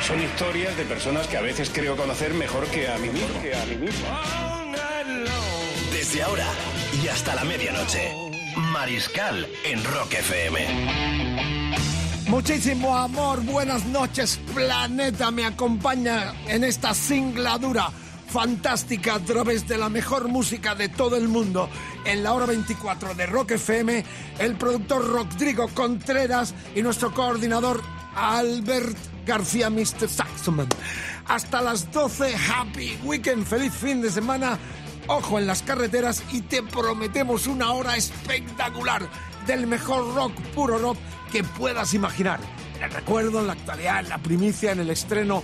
Son historias de personas que a veces creo conocer mejor que a mí mismo. Que a mí mismo. Desde ahora y hasta la medianoche, Mariscal en Rock FM. Muchísimo amor, buenas noches, planeta me acompaña en esta singladura fantástica a través de la mejor música de todo el mundo en la hora 24 de Rock FM, el productor Rodrigo Contreras y nuestro coordinador Albert García Mr. Saxoman. Hasta las 12, happy weekend, feliz fin de semana, ojo en las carreteras y te prometemos una hora espectacular del mejor rock, puro rock que puedas imaginar. El recuerdo, en la actualidad, la primicia, en el estreno,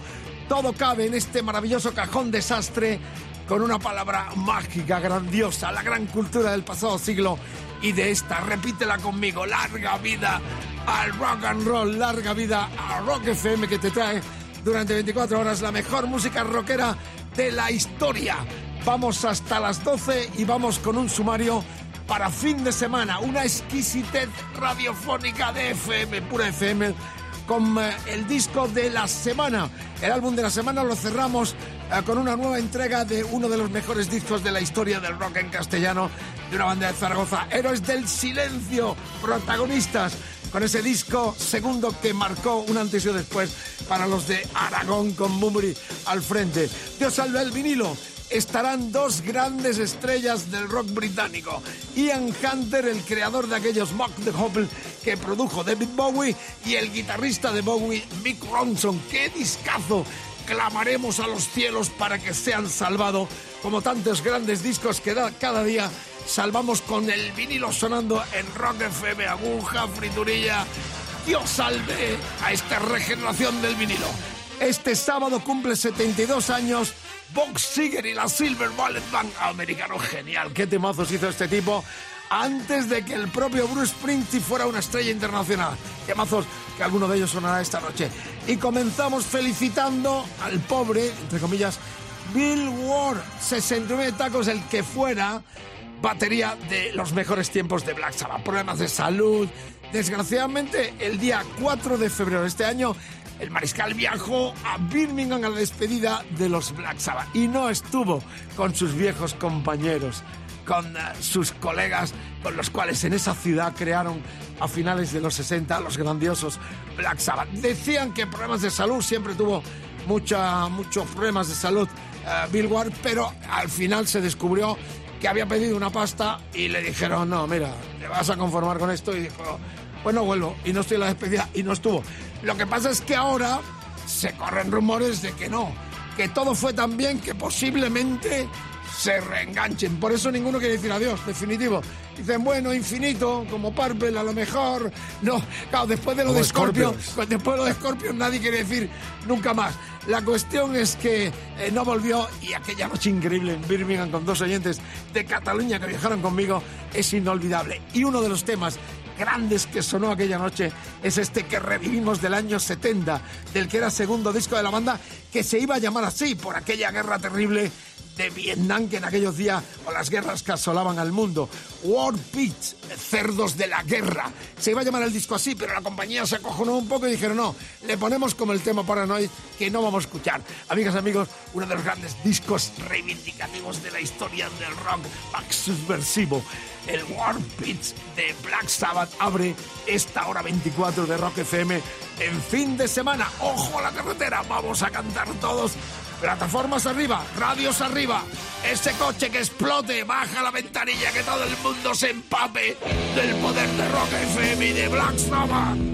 todo cabe en este maravilloso cajón desastre con una palabra mágica, grandiosa, la gran cultura del pasado siglo y de esta, repítela conmigo, larga vida al rock and roll, larga vida a Rock FM que te trae durante 24 horas la mejor música rockera de la historia. Vamos hasta las 12 y vamos con un sumario para fin de semana, una exquisitez radiofónica de FM, pura FM, con eh, el disco de la semana. El álbum de la semana lo cerramos eh, con una nueva entrega de uno de los mejores discos de la historia del rock en castellano, de una banda de Zaragoza, Héroes del Silencio, protagonistas con ese disco segundo que marcó un antes y un después para los de Aragón con Mumuri al frente. Dios salve el vinilo estarán dos grandes estrellas del rock británico. Ian Hunter, el creador de aquellos Mock the Hopple que produjo David Bowie, y el guitarrista de Bowie, Mick Ronson. ¡Qué discazo! Clamaremos a los cielos para que sean salvados, como tantos grandes discos que da cada día salvamos con el vinilo sonando en Rock FM, aguja, friturilla. Dios salve a esta regeneración del vinilo. Este sábado cumple 72 años Box Seger y la Silver Bullet Band. Americano genial, qué temazos hizo este tipo antes de que el propio Bruce Springsteen fuera una estrella internacional. Temazos que alguno de ellos sonará esta noche. Y comenzamos felicitando al pobre, entre comillas, Bill Ward, 69 tacos, el que fuera batería de los mejores tiempos de Black Sabbath. Problemas de salud. Desgraciadamente, el día 4 de febrero de este año, el mariscal viajó a Birmingham a la despedida de los Black Sabbath y no estuvo con sus viejos compañeros, con eh, sus colegas con los cuales en esa ciudad crearon a finales de los 60 los grandiosos Black Sabbath. Decían que problemas de salud, siempre tuvo mucha, muchos problemas de salud eh, Bill Ward, pero al final se descubrió que había pedido una pasta y le dijeron, no, mira, te vas a conformar con esto y dijo, pues no vuelvo y no estoy en la despedida y no estuvo. Lo que pasa es que ahora se corren rumores de que no, que todo fue tan bien que posiblemente se reenganchen. Por eso ninguno quiere decir adiós, definitivo. Dicen, bueno, infinito, como Purple a lo mejor. No, claro, después de lo Como de Scorpions. pues después de lo de Scorpion nadie quiere decir nunca más. La cuestión es que eh, no volvió y aquella noche increíble en Birmingham con dos oyentes de Cataluña que viajaron conmigo es inolvidable. Y uno de los temas grandes que sonó aquella noche es este que revivimos del año 70, del que era segundo disco de la banda, que se iba a llamar así por aquella guerra terrible de Vietnam que en aquellos días o las guerras que asolaban al mundo. War Pigs, cerdos de la guerra. Se iba a llamar el disco así, pero la compañía se acojonó un poco y dijeron, no, le ponemos como el tema Paranoid que no vamos a escuchar. Amigas, amigos, uno de los grandes discos reivindicativos de la historia del rock back subversivo. El War Pigs de Black Sabbath abre esta hora 24 de Rock FM en fin de semana. ¡Ojo a la carretera! Vamos a cantar todos Plataformas arriba, radios arriba. Ese coche que explote, baja la ventanilla, que todo el mundo se empape del poder de Rock FM y de Black Sabbath.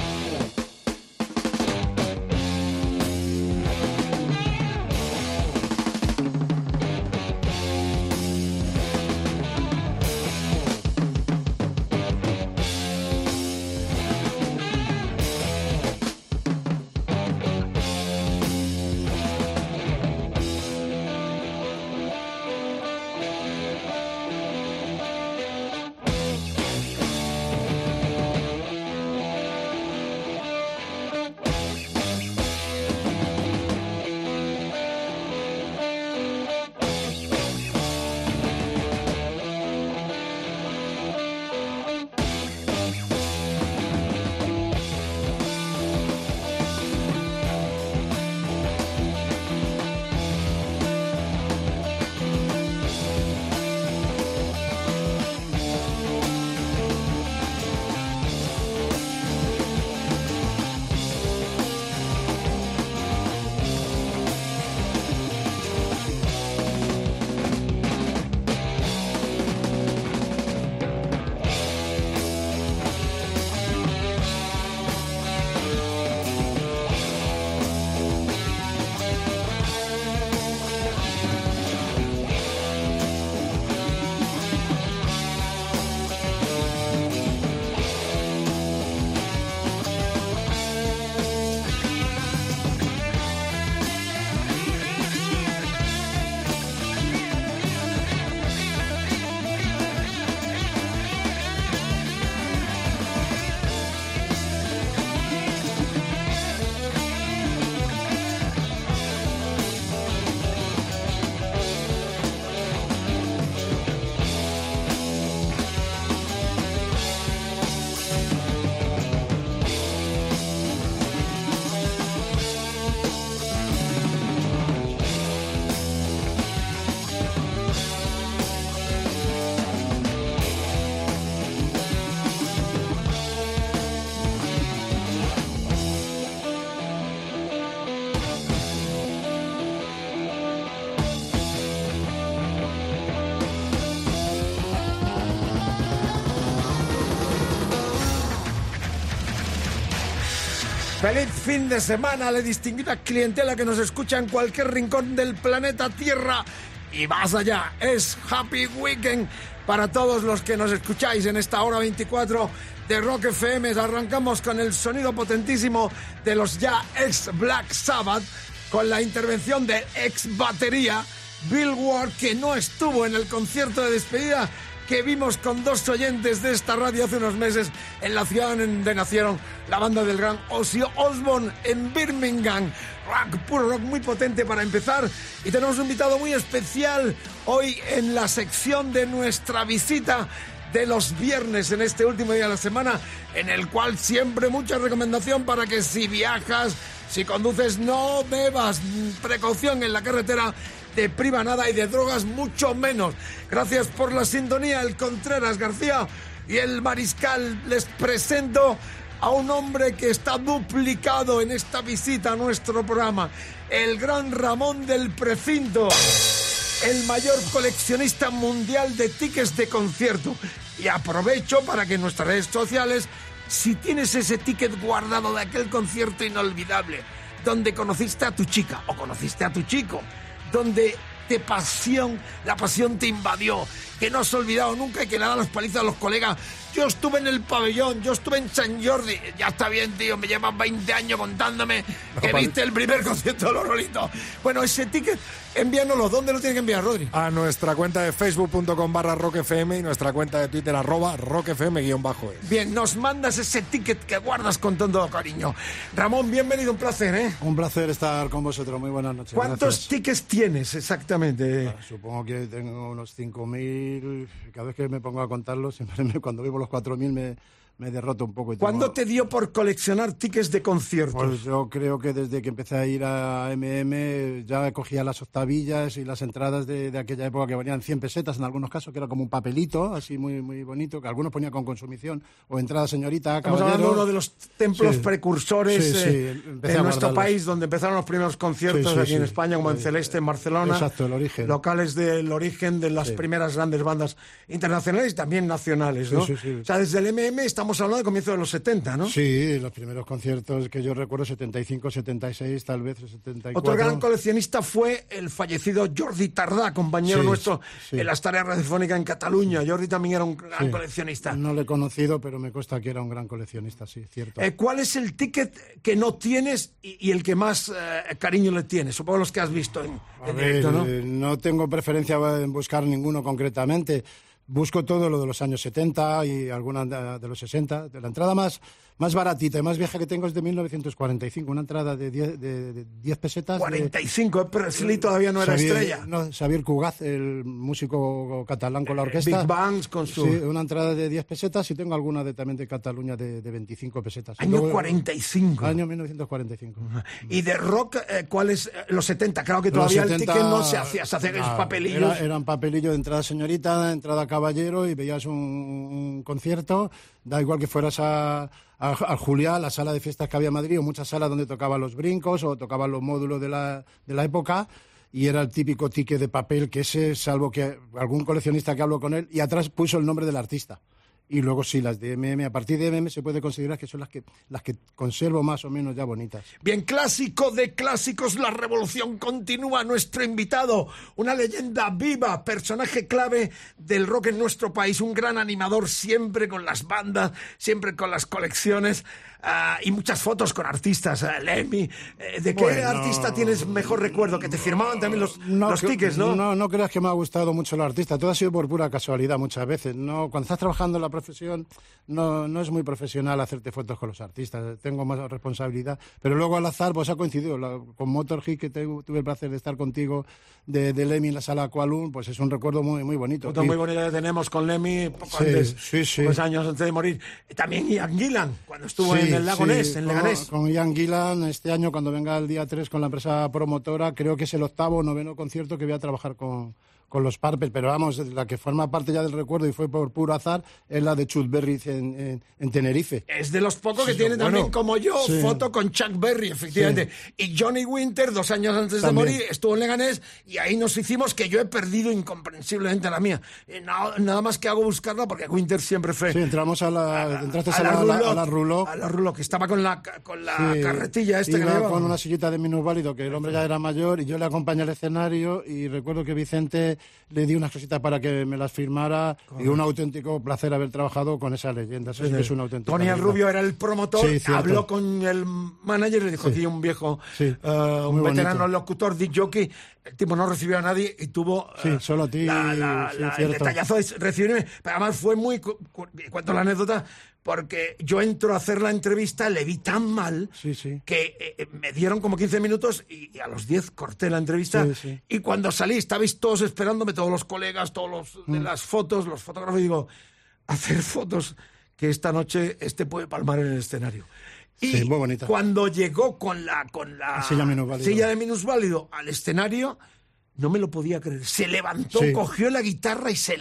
Fin de semana a la distinguida clientela que nos escucha en cualquier rincón del planeta Tierra y más allá. Es Happy Weekend para todos los que nos escucháis en esta hora 24 de Rock FM. Arrancamos con el sonido potentísimo de los ya ex Black Sabbath con la intervención de ex batería Bill Ward que no estuvo en el concierto de despedida que vimos con dos oyentes de esta radio hace unos meses en la ciudad donde nacieron la banda del gran Ozzy Osbourne en Birmingham. Rock, puro rock muy potente para empezar. Y tenemos un invitado muy especial hoy en la sección de nuestra visita de los viernes en este último día de la semana, en el cual siempre mucha recomendación para que si viajas, si conduces, no bebas. Precaución en la carretera de priva nada y de drogas mucho menos. Gracias por la sintonía, el Contreras García y el Mariscal. Les presento a un hombre que está duplicado en esta visita a nuestro programa, el gran Ramón del Precinto, el mayor coleccionista mundial de tickets de concierto. Y aprovecho para que en nuestras redes sociales, si tienes ese ticket guardado de aquel concierto inolvidable, donde conociste a tu chica o conociste a tu chico, donde de pasión, la pasión te invadió, que no has olvidado nunca y que le da las palizas a los colegas. Yo estuve en el pabellón, yo estuve en San Jordi. Ya está bien, tío, me llevan 20 años contándome que viste el primer concierto de los Rolitos. Bueno, ese ticket, envíanoslo. ¿Dónde lo tienen que enviar, Rodri? A nuestra cuenta de facebook.com barra rockfm y nuestra cuenta de twitter arroba rockfm guion bajo es. Bien, nos mandas ese ticket que guardas con todo cariño. Ramón, bienvenido, un placer, ¿eh? Un placer estar con vosotros. Muy buenas noches. ¿Cuántos Gracias. tickets tienes exactamente? Ah, Supongo que tengo unos 5.000. Cada vez que me pongo a contarlos, siempre me- cuando vivo los 4.000 me, me derroto un poco. y tengo- ¿Cuándo te dio por coleccionar tickets de conciertos? Pues yo creo que desde que empecé a ir a MM ya cogía las octavillas y las entradas de, de aquella época que valían 100 pesetas en algunos casos, que era como un papelito así muy, muy bonito, que algunos ponían con consumición o entrada señorita, Estamos caballero. hablando de uno de los templos Sí. precursores Sí, sí, eh, a nuestro país, donde empezaron los primeros conciertos aquí en. España, como en Celeste, en Barcelona. exacto, el origen. Locales del origen de las primeras grandes bandas internacionales y también nacionales, Sí, ¿no? sí, sí. O sea, desde el MM estamos hablando de comienzo de los 70, ¿no? Sí, los primeros conciertos que yo recuerdo, 75, 76, tal vez 74. Otro gran coleccionista fue el fallecido Jordi Tardá, compañero Sí, nuestro sí. en las tareas radiofónicas en Cataluña. Jordi también era un gran Sí. coleccionista. No lo he conocido, pero me consta que era un gran coleccionista, sí, cierto. Eh, ¿Cuál es el ticket que no tienes y, y el que más eh, cariño le tienes? Supongo los que has visto en, en ver, directo, ¿no? eh, no tengo preferencia en buscar ninguno concretamente. Busco todo lo de los años 70 y alguna de los 60. De la entrada más, más baratita y más vieja que tengo es de 1945, una entrada de 10, de, de 10 pesetas. de- 45, Presley todavía no era Xavier- estrella. No, Xavier Cugaz, el músico catalán con la orquesta. Big Bangs con su... Sí, una entrada de 10 pesetas y tengo alguna de, también de Cataluña de, de 25 pesetas. Año luego- 45. Año 1945. Y de rock, eh, ¿cuál es? Eh, Los 70, claro que todavía el 70, ticket no se hacía, se hacían ah, papelillos. era- eran papelillos de entrada señorita, de entrada caballero y veías un, un concierto. Da igual que fueras a, a- al Juliá, la sala de fiestas que había en Madrid, o muchas salas donde tocaban los brincos o tocaban los módulos de la, de la época. Y era el típico ticket de papel que ese, salvo que algún coleccionista que habló con él, y atrás puso el nombre del artista. Y luego sí, las de MM, a partir de MM se puede considerar que son las que, las que conservo más o menos ya bonitas. Bien, clásico de clásicos, la revolución continúa. Nuestro invitado, una leyenda viva, personaje clave del rock en nuestro país, un gran animador, siempre con las bandas, siempre con las colecciones ah, y muchas fotos con artistas. ah, Lemmy, eh, ¿de qué Bueno. artista tienes mejor recuerdo? Que te firmaban también los, No, los tickets, ¿no? No, no creas que me ha gustado mucho el artista. Todo ha sido por pura casualidad muchas veces. No, cuando estás trabajando en la profesión, no, no es muy profesional hacerte fotos con los artistas. Tengo más responsabilidad. Pero luego al azar, pues ha coincidido. La- con Motorhead, que te- tuve el placer de estar contigo, de, de Lemmy en la sala Aqualun, pues es un recuerdo muy, muy bonito. Foto muy bonita que tenemos con Lemmy poco Sí, antes, sí, años antes de morir. También Ian Gillan, cuando estuvo Sí, en el Lago sí, Ness, en con- Leganés. Con Ian Gillan, este año, cuando venga el día 3 con la empresa promotora, creo que es el octavo o noveno concierto que voy a trabajar con, con los Purple, pero vamos, la que forma parte ya del recuerdo y fue por puro azar es la de Chuck Berry en, en- en Tenerife. Es de los pocos que Sí, tiene también, bueno, como yo, sí. foto con Chuck Berry, efectivamente. Y Johnny Winter, dos años antes También. de morir, estuvo en Leganés y ahí nos hicimos que yo he perdido incomprensiblemente la mía. Na- nada más que hago buscarla porque Winter siempre fue. Sí, entramos a la, entraste a, la, Roulotte, a la Roulotte. a la Roulotte, que estaba con la, con la Sí, carretilla esta que llevaba. con una sillita de minusválido, que el hombre ya era mayor, y yo le acompañé al escenario y recuerdo que Vicente le di unas cositas para que me las firmara y un auténtico placer haber trabajado con esa leyenda. Eso sí que es un auténtico. Tony el Rubio era el promotor, Sí, habló con el manager y le dijo aquí un viejo, Sí, eh, un veterano bonito. locutor, Dick Jockey. El tipo no recibió a nadie y tuvo Sí, eh, solo a ti, la- la- sí, la- el detallazo de recibirme. Pero además fue muy. cu- cu- Cuento la anécdota porque yo entro a hacer la entrevista, le vi tan mal Sí, sí. que eh, me dieron como 15 minutos y, y a los 10 corté la entrevista. Sí. Y cuando salí, estabais todos esperándome, todos los colegas, todos los de Mm. las fotos, los fotógrafos, y digo, hacer fotos que esta noche este puede palmar en el escenario. Y muy bonita. cuando llegó con la, con la Silla silla de minusválido al escenario, no me lo podía creer. Se levantó, cogió la guitarra y se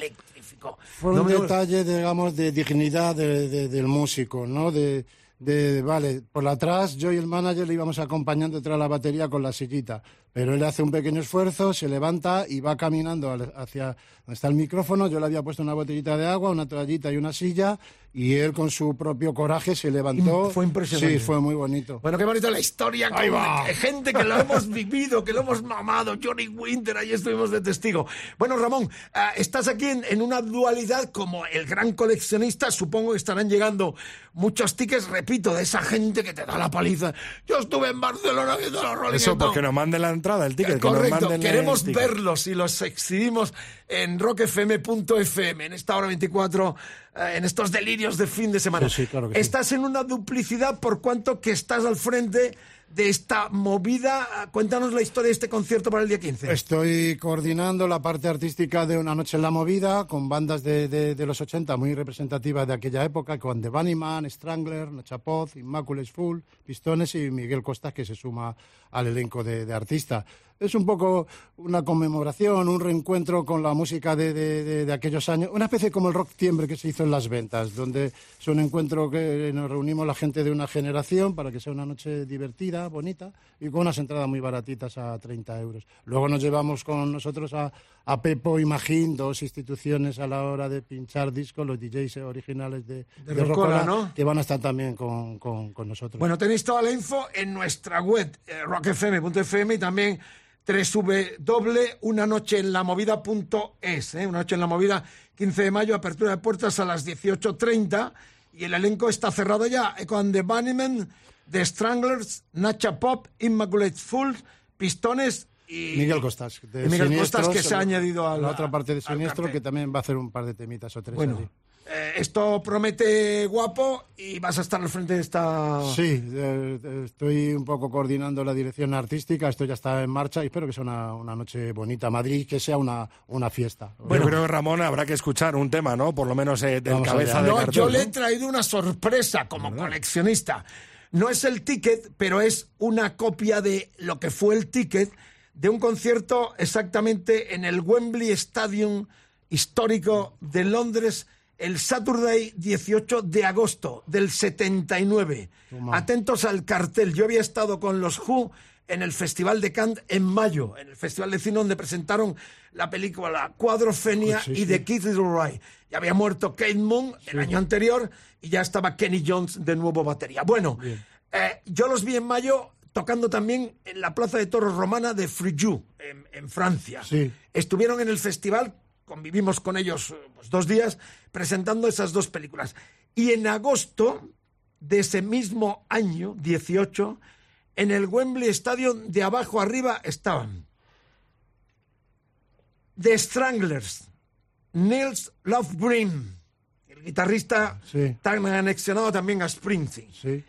electrificó. Fue No un me detalle, digamos, de dignidad de- de- del músico, ¿no? De, de, vale, por atrás yo y el manager le íbamos acompañando detrás de la batería con la sillita, pero él hace un pequeño esfuerzo, se levanta y va caminando hacia donde está el micrófono. Yo le había puesto una botellita de agua, una toallita y una silla, y él con su propio coraje se levantó. Fue impresionante. Sí, fue muy bonito. Bueno, qué bonita la historia. Ahí con va. gente que lo hemos vivido, que lo hemos mamado. Johnny Winter, ahí estuvimos de testigo. Bueno, Ramón, ah, estás aquí en, en una dualidad como el gran coleccionista. Supongo que estarán llegando muchos tickets, repito, de esa gente que te da la paliza. Yo estuve en Barcelona viendo los Rolling Eso, porque nos manden la entrada, el ticket. que nos Correcto, el queremos verlos y los exhibimos en rockfm.fm en esta hora 24, eh, en estos delirios de fin de semana. Sí, sí, claro que sí. Estás en una duplicidad por cuanto que estás al frente de esta movida. Cuéntanos la historia de este concierto para el día 15. Estoy coordinando la parte artística de Una Noche en la Movida con bandas de, de- los 80 muy representativas de aquella época, con The Bunnyman, Strangler, Nachapoz, Immaculate Full, Pistones y Miguel Costas, que se suma al elenco de, de artistas. Es un poco una conmemoración, un reencuentro con la música de, de- de- de aquellos años, una especie como el rock tiembre que se hizo en las ventas, donde es un encuentro que nos reunimos la gente de una generación para que sea una noche divertida, bonita y con unas entradas muy baratitas a 30 euros. Luego nos llevamos con nosotros a, a Pepo y Magín, dos instituciones a la hora de pinchar discos, los DJs originales de, De de Rocola, Rocola, ¿no? que van a estar también con, con- con nosotros. Bueno, tenéis toda la info en nuestra web, eh, rockfm.fm y también www.unanocheenlamovida.es. ¿eh? Una noche en la movida, 15 de mayo, apertura de puertas a las 18.30 y el elenco está cerrado ya con The Bunnymen, The Stranglers, Nacha Pop, Immaculate Fools, Pistones y... Miguel Costas. de y Miguel Costas que se ha la- añadido a la, la, otra parte de Siniestro, que también va a hacer un par de temitas o tres. Bueno, allí. Eh, esto promete guapo y vas a estar al frente de esta... Sí, eh, estoy un poco coordinando la dirección artística, esto ya está en marcha y espero que sea una, una noche bonita. Madrid, que sea una, una fiesta. Bueno, creo que Ramón habrá que escuchar un tema, ¿no? Por lo menos eh, del Vamos cabeza allá. de No, yo ¿no? le he traído una sorpresa como coleccionista. No es el ticket, pero es una copia de lo que fue el ticket de un concierto exactamente en el Wembley Stadium histórico de Londres el Saturday 18 de agosto del 79. Atentos al cartel. Yo había estado con los Who en el Festival de Cannes en mayo, en el Festival de Cine donde presentaron la película Cuadrofenia Sí, y sí. de Keith Wright. Ya había muerto Kate Moon el año anterior y ya estaba Kenny Jones de nuevo batería. Bueno, eh, yo los vi en mayo tocando también en la Plaza de Toros Romana de Frujou, en, en Francia. Sí. Estuvieron en el festival, convivimos con ellos eh, pues, dos días, presentando esas dos películas. Y en agosto de ese mismo año, 18, en el Wembley Stadium de abajo arriba estaban The Stranglers, Nils Lofgren, el guitarrista Sí. tan anexionado también a Springsteen, Sí,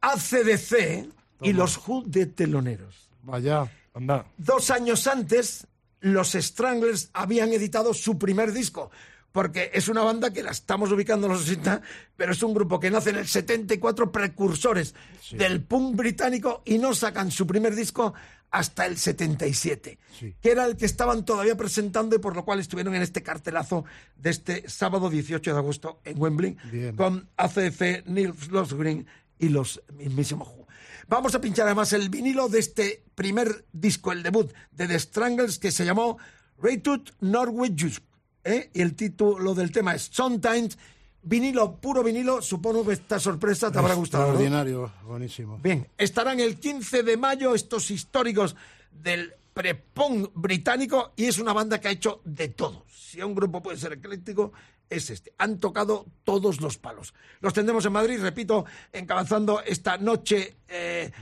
ACDC y los Who de teloneros. vaya. Anda. Dos años antes, los Stranglers habían editado su primer disco, porque es una banda que la estamos ubicando en los 60, pero es un grupo que nace en el 74, precursores del punk británico, y no sacan su primer disco hasta el 77, que era el que estaban todavía presentando y por lo cual estuvieron en este cartelazo de este sábado 18 de agosto en Wembley Bien. con ACF, Nils Losgren y los mismísimos Who. Vamos a pinchar además el vinilo de este primer disco, el debut de The Strangles, que se llamó Reitut Norwegius. ¿eh? Y el título del tema es Sometimes. Vinilo, puro vinilo. Supongo que esta sorpresa te habrá gustado. ¿no? Extraordinario, buenísimo. Bien, estarán el 15 de mayo estos históricos del prepon británico y es una banda que ha hecho de todo. Si un grupo puede ser ecléctico, es este. Han tocado todos los palos. Los tendremos en Madrid, repito, encabezando esta noche, eh,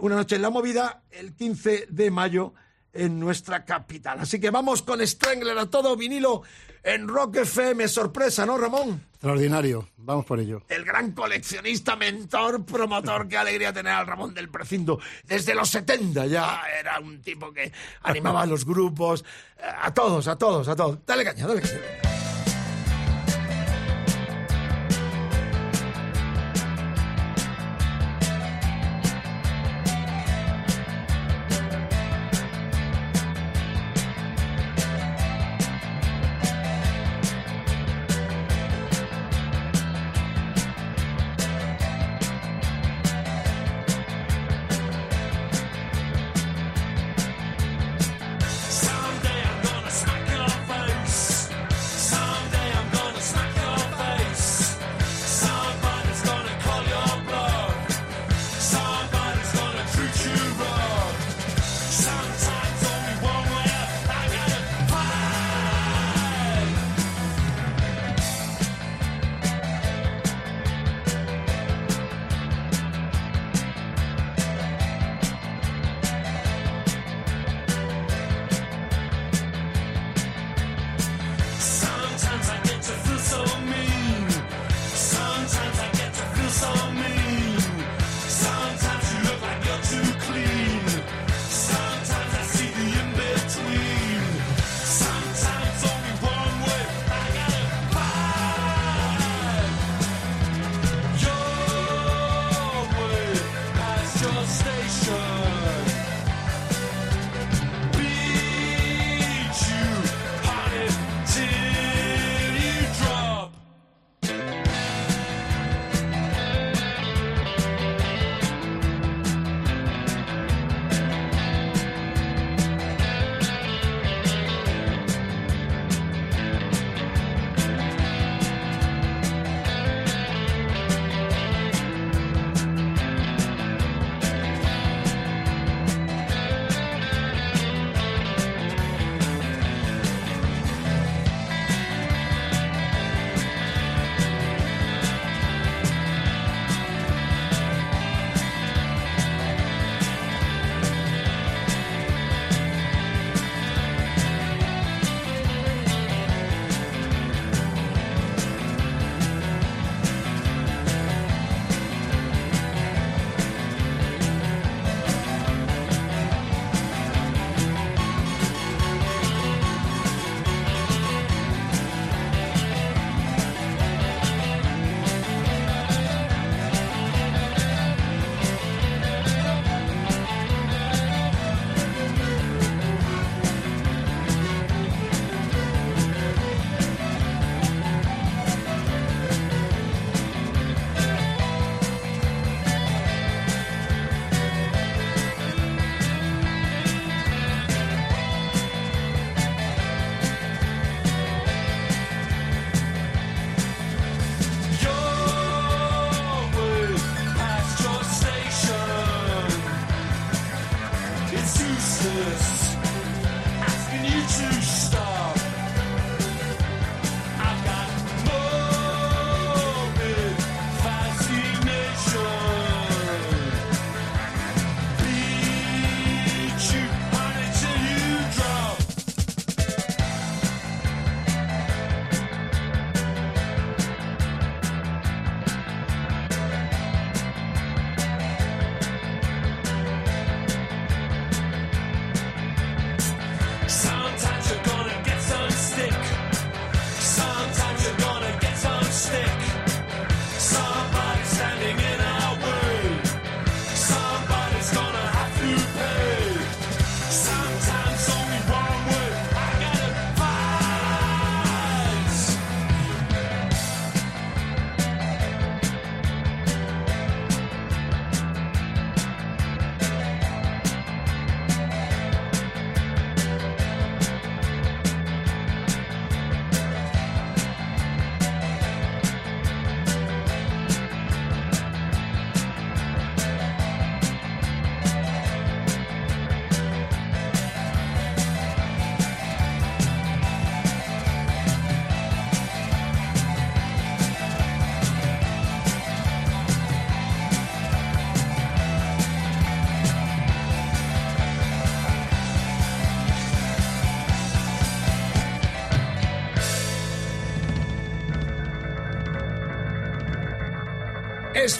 una noche en la movida, el 15 de mayo en nuestra capital. Así que vamos con Strangler a todo vinilo en Rock FM. Sorpresa, ¿no, Ramón? Extraordinario, vamos por ello. el gran coleccionista, mentor, promotor. Qué alegría tener al Ramón del Precinto. Desde los 70 ya era un tipo que animaba a los grupos, eh, a todos, a todos, a todos. Dale caña, dale caña.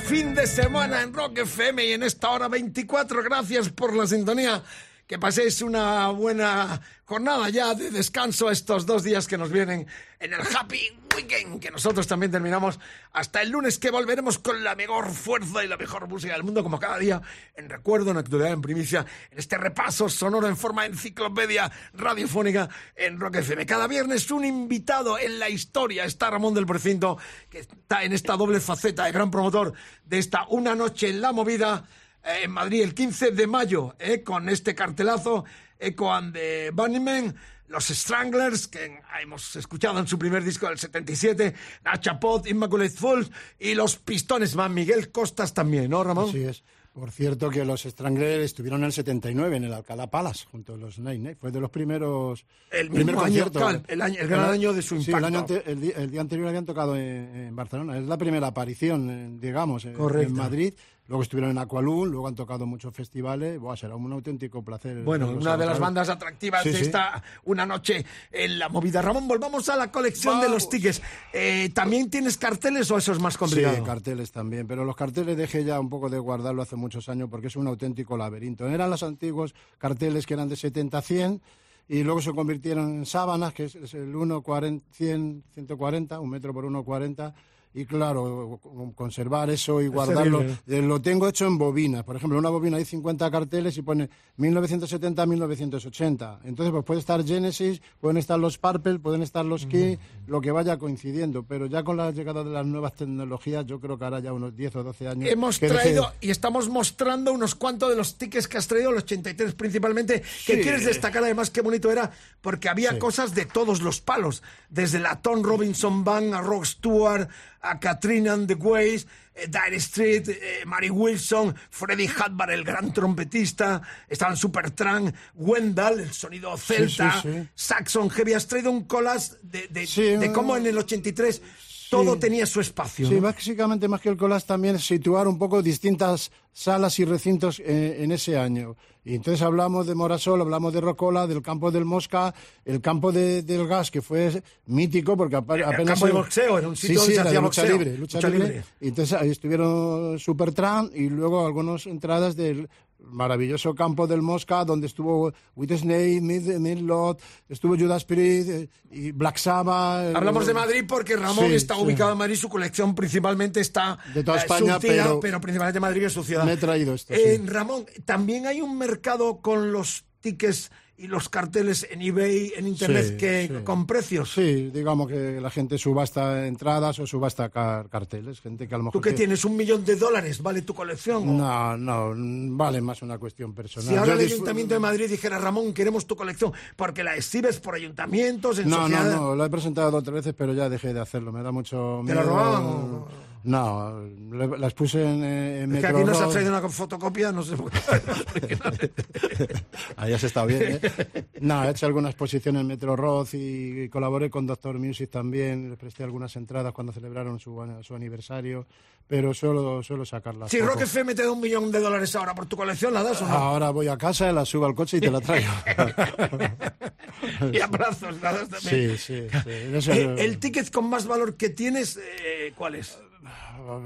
Fin de semana en Rock FM y en esta hora 24. Gracias por la sintonía. Que paséis una buena jornada ya de descanso estos dos días que nos vienen en el Happy Weekend, que nosotros también terminamos hasta el lunes que volveremos con la mejor fuerza y la mejor música del mundo, como cada día, en recuerdo, en actualidad, en primicia, en este repaso sonoro en forma de enciclopedia radiofónica en Rock FM. Cada viernes un invitado en la historia está Ramón del Precinto, que está en esta doble faceta de gran promotor de esta Una Noche en la Movida en Madrid el 15 de mayo, eh, con este cartelazo, Echo and the Bunnymen, los Stranglers, que hemos escuchado en su primer disco del 77, Nacha Pot, Immaculate Fools, y los Pistones Man, Miguel Costas también, ¿no, Ramón? Así es. Por cierto que los Stranglers estuvieron en el 79 en el Alcalá Palace junto a los Nine. Fue de los primeros. El primer mismo año, concierto. claro, el año- el gran año de su Sí, el, impacto. año ante- el, día anterior habían tocado en, en Barcelona. Es la primera aparición, eh, digamos, en, Correcto. en Madrid. Luego estuvieron en Aqualung, luego han tocado muchos festivales. Buah, será un auténtico placer. Bueno, una de las bandas atractivas Sí, de sí. esta una noche en la movida. Ramón, volvamos a la colección de los tickets. Eh, ¿También tienes carteles o eso es más complicado? Sí, carteles también, pero los carteles dejé ya un poco de guardarlo hace muchos años porque es un auténtico laberinto. Eran los antiguos carteles que eran de 70 a 100 y luego se convirtieron en sábanas, que es, el 1,40, 100, 140, un metro por 1,40. Y claro, con- conservar eso y guardarlo. eh, lo tengo hecho en bobinas. Por ejemplo, una bobina hay 50 carteles y pone 1970-1980. Entonces, pues puede estar Genesis, pueden estar los Purple, pueden estar los Key, lo que vaya coincidiendo. Pero ya con la llegada de las nuevas tecnologías, yo creo que ahora ya unos 10 o 12 años. Hemos deje- traído y estamos mostrando unos cuantos de los tickets que has traído, el 83 principalmente, que Sí. quieres destacar además qué bonito era, porque había Sí. cosas de todos los palos, desde la Tom Robinson Band a Rock Stewart, a Katrina and the Ways, eh, Dire Street, eh, Mary Wilson, Freddie Hadbar, el gran trompetista, estaban Supertramp, Wendell, el sonido celta, sí, sí. Saxon Heavy. Has traído un collage de, de- de cómo en el 83 todo tenía su espacio. Sí, ¿no? básicamente más que el collage también es situar un poco distintas salas y recintos eh, en ese año. Y entonces hablamos de Morasol, hablamos de Rocola, del campo del Mosca, el campo de- del gas, que fue mítico porque apenas... campo de boxeo, era un sitio Sí, donde sí, se hacía lucha boxeo, libre, lucha, lucha libre. libre. Y entonces ahí estuvieron Supertramp y luego algunas entradas del maravilloso campo del Mosca, donde estuvo Whitney, Mid, Midlot, estuvo Judas Priest eh, y Black Sabbath. Hablamos eh, de Madrid porque Ramón sí, está sí. ubicado en Madrid, su colección principalmente está De toda eh, España, pero- principalmente Madrid es su ciudad. Me he traído esto, Eh, sí. Ramón, también hay un mercado con los tickets y los carteles en eBay, en Internet, Sí, que sí. con precios. Sí, digamos que la gente subasta entradas o subasta car- carteles. Gente que a lo mejor. ¿Tú qué que- tienes? ¿Un millón de dólares vale tu colección? o- No, no, vale más una cuestión personal. Si ahora Yo el Ayuntamiento de Madrid dijera, Ramón, queremos tu colección, porque la exhibes por ayuntamientos, en No, no, sociedades... no, lo he presentado dos o tres veces, pero ya dejé de hacerlo. Me da mucho ¿Te la miedo. robaban No, le- las puse en, eh, en Es que aquí nos has traído una fotocopia, no sé por qué. Ahí has estado bien, ¿eh? No, he hecho alguna exposición en Metro Roth y colaboré con Doctor Music también. Les presté algunas entradas cuando celebraron su, su aniversario, pero solo, suelo sacarlas. Si poco. Rock FM te da un millón de dólares ahora por tu colección, ¿la das o no? Ahora voy a casa, la subo al coche y te la traigo. y abrazos, la das también. sí, sí. sí. Eso- Eh, el ticket con más valor que tienes, eh, ¿cuál es?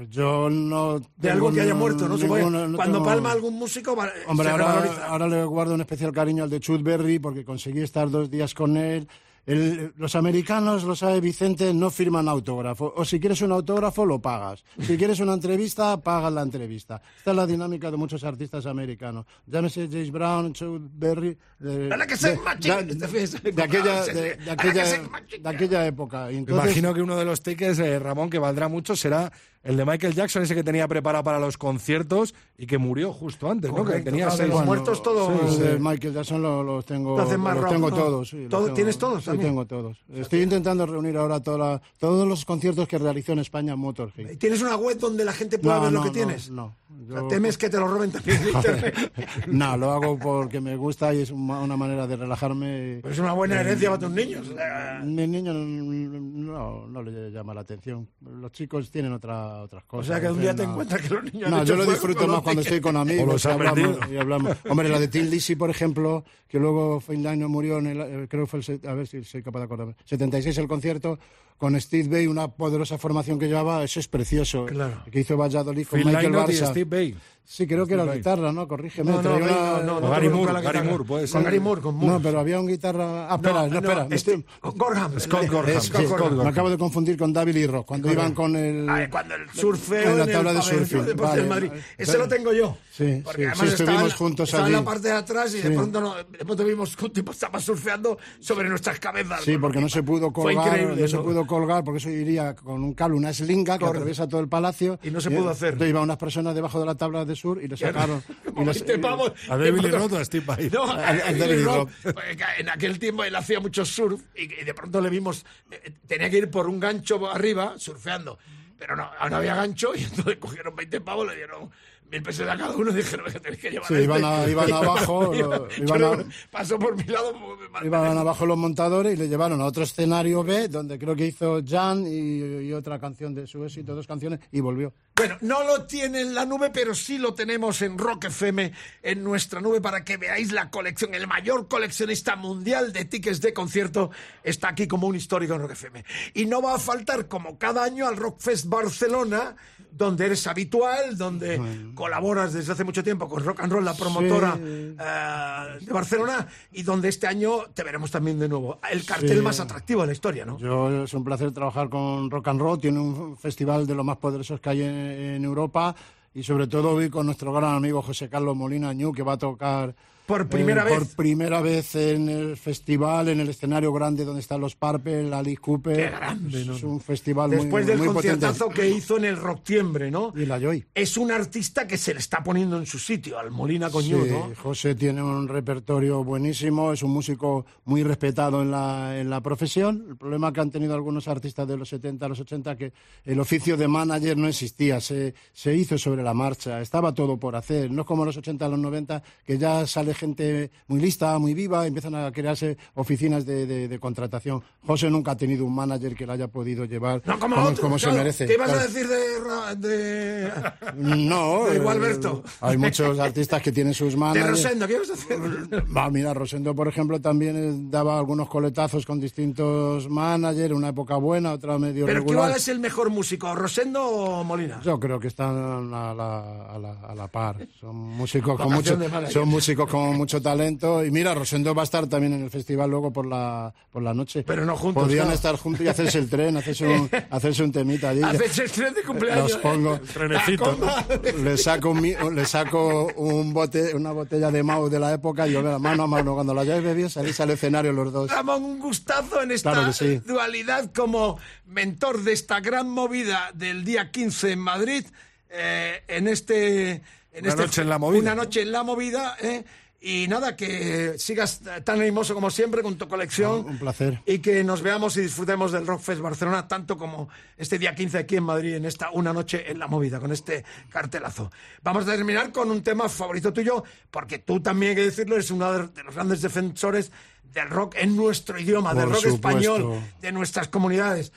Yo no. De algo que haya muerto, ¿no? Supongo no Cuando tengo- palma algún músico, Hombre, se ahora, ahora le guardo un especial cariño al de Chuck Berry porque conseguí estar dos días con él. El- los americanos, lo sabe Vicente, no firman autógrafo. O si quieres un autógrafo, lo pagas. Si quieres una entrevista, pagas la entrevista. Esta es la dinámica de muchos artistas americanos. Llámese James Brown, Chuck Berry. Dale que se de- aquella- época. Entonces- Imagino que uno de los tickets, eh, Ramón, que valdrá mucho será el de Michael Jackson, ese que tenía preparado para los conciertos y que murió justo antes, ¿no? Que Correcto, tenía seis. los muertos todos- Sí, Sí, de sí. Michael Jackson lo- los tengo, Lo hacen más los tengo ¿no? todos. sí, ¿Todo- tengo- tienes todos Sí, también? tengo todos. Estoy intentando reunir ahora toda la- todos los conciertos que realizó en España Motorhead. ¿Tienes una web donde la gente pueda No, ver lo no, que no, tienes? no. O sea, Yo- ¿Temes que te lo roben también en internet? No, lo hago porque me gusta y es una manera de relajarme. Pero es una buena herencia para tus niños. o sea, Mis niños no, no, no le llama la atención. Los chicos tienen otra, otras O cosas. sea que un día te No. encuentras que los niños han No, hecho yo lo disfruto con más cuando estoy con O amigos los y ha hablamos, y hablamos. Hombre, la de Tim por ejemplo, que luego Lynott murió en el, eh, creo que fue el, a ver si soy capaz de acordarme, 76 el concierto, con Steve Bay, una poderosa formación que llevaba, eso es precioso. Claro. Que hizo Valladolid con Phil Michael Lynott y Barça. Steve Vai. Sí, creo que era guitarra, ¿no? Corrígeme. No, no, Bay, una- no, no, no Gary Moore, Gary guitarra. Moore, puede Con ser. Gary Moore, con No, Moore. pero había un guitarra... Ah, espera, no, espera. este- estoy- Gorham. Scott Gorham. Es- Scott sí, Gorham. me acabo de confundir con David Lee Roth, cuando iban con el... Ah, cuando el surfeo en la el tabla de pabellón surfing, Deportes vale. del Madrid. Ese lo tengo yo. Sí, Porque sí, además sí, estaba estuvimos en- juntos estaba en la allí. parte de atrás y de pronto, no- de pronto vimos que un tipo estaba surfeando sobre nuestras cabezas. Sí, porque no se pudo Fue colgar, increíble, no se pudo colgar, porque eso iría con un cable, una slinga que Correcto. atraviesa todo el palacio. Y no se pudo hacer. Entonces iban unas personas debajo de la tabla de sur y le sacaron. Como y les- 20 pavos. A David Roth a Steve Vai. No, a, A- a David Roth. Porque En aquel tiempo él hacía mucho surf y, y de pronto le vimos, eh, tenía que ir por un gancho arriba surfeando, pero no, no había gancho y entonces cogieron 20 pavos, le dieron mil pesos a cada uno y dijeron que tenéis que llevar Sí, a este". iban a- iban abajo, lo- iban a- Pasó por mi lado. me- Iban abajo los montadores y le llevaron a otro escenario B, donde creo que hizo Jan y, y otra canción de su éxito, dos canciones, y volvió. Bueno, no lo tiene en la nube, pero sí lo tenemos en Rock FM, en nuestra nube, para que veáis la colección. El mayor coleccionista mundial de tickets de concierto está aquí como un histórico en Rock FM. Y no va a faltar, como cada año, al Rockfest Barcelona, donde eres habitual, donde colaboras desde hace mucho tiempo con Rock and Roll, la promotora eh, de Barcelona, y donde este año te veremos también de nuevo. El cartel Sí. más atractivo de la historia, ¿no? Yo es un placer trabajar con Rock and Roll, tiene un festival de los más poderosos que hay en, en Europa y sobre todo hoy con nuestro gran amigo José Carlos Molina Ñu que va a tocar Por primera vez. por primera vez en el festival, en el escenario grande donde están los Parpel, Alice Cooper. Qué grande, es, ¿no? es un festival muy, Después del muy potente. conciertazo que hizo en el Rocktiembre, ¿no? Y la Joy. Es un artista que se le está poniendo en su sitio, al Molina Sí, Coñú, ¿no? José tiene un repertorio buenísimo, es un músico muy respetado en la, en la profesión. El problema que han tenido algunos artistas de los 70 a los 80 que el oficio de manager no existía, se, se hizo sobre la marcha, estaba todo por hacer. No es como los 80 a los 90 que ya sale gente muy lista, muy viva, empiezan a crearse oficinas de, de- de contratación. José nunca ha tenido un manager que le haya podido llevar No, como, como, otro, como se merece. ¿Qué ibas a decir de, de, No, de eh, Gualberto? hay muchos artistas que tienen sus de managers. Rosendo? ¿Qué ibas a decir? Va, mira, Rosendo, por ejemplo, también eh, daba algunos coletazos con distintos managers, una época buena, otra medio ¿Pero regular. es el mejor músico, Rosendo o Molina? Yo creo que están a la, a la, a la par. Son músicos, con mucho, de son músicos con mucho talento. Y mira, Rosendo va a estar también en el festival luego por la, por la noche. Pero no juntos, Podrían claro. estar juntos y hacerse el tren, hacerse un, hacerse un temita allí. Haces el tren de cumpleaños. Los pongo. Trenecito, ¿no? Le saco, un, le saco un bote, una botella de Mau de la época y yo, mira, mano a mano, cuando la hayáis bebido, salís al escenario los dos. Ramón, un gustazo en esta Claro que sí. dualidad como mentor de esta gran movida del día 15 en Madrid, eh, en este... En Una este- noche en la movida. Una noche en la movida, eh, y nada, que sigas tan animoso como siempre con tu colección. Un placer. Y que nos veamos y disfrutemos del Rockfest Barcelona, tanto como este día 15 aquí en Madrid, en esta Una Noche en la Movida, con este cartelazo. Vamos a terminar con un tema favorito tuyo, porque tú también, hay que decirlo, eres uno de los grandes defensores del rock en nuestro idioma, del Por rock supuesto. español, de nuestras comunidades.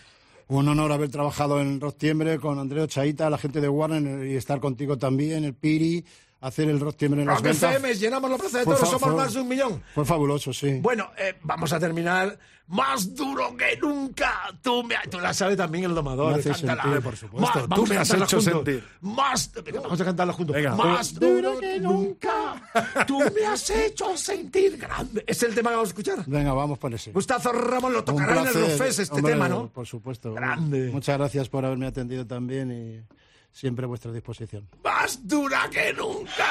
Un honor haber trabajado en Rocktiembre con Andreo Chaita, la gente de Warner, y estar contigo también, el Piri, hacer el Rocktiembre en las Rock ventas. FM, llenamos la plaza de toros, somos más de un millón. Fue fabuloso, sí. Bueno, eh, vamos a terminar más duro que nunca. Tú, me, tú la sabes también el domador. Cántala. por supuesto. Más- Tú me has hecho juntos. sentir. Más, venga, vamos a cantarla juntos. Venga. Más duro que nunca. Tú me has hecho sentir grande. Es el tema que vamos a escuchar. Venga, vamos por ese. Gustazo Ramón lo tocará en el placer, Rockfest este hombre, tema, ¿no? Por supuesto. Grande. Muchas gracias por haberme atendido también y siempre a vuestra disposición. Más dura que nunca.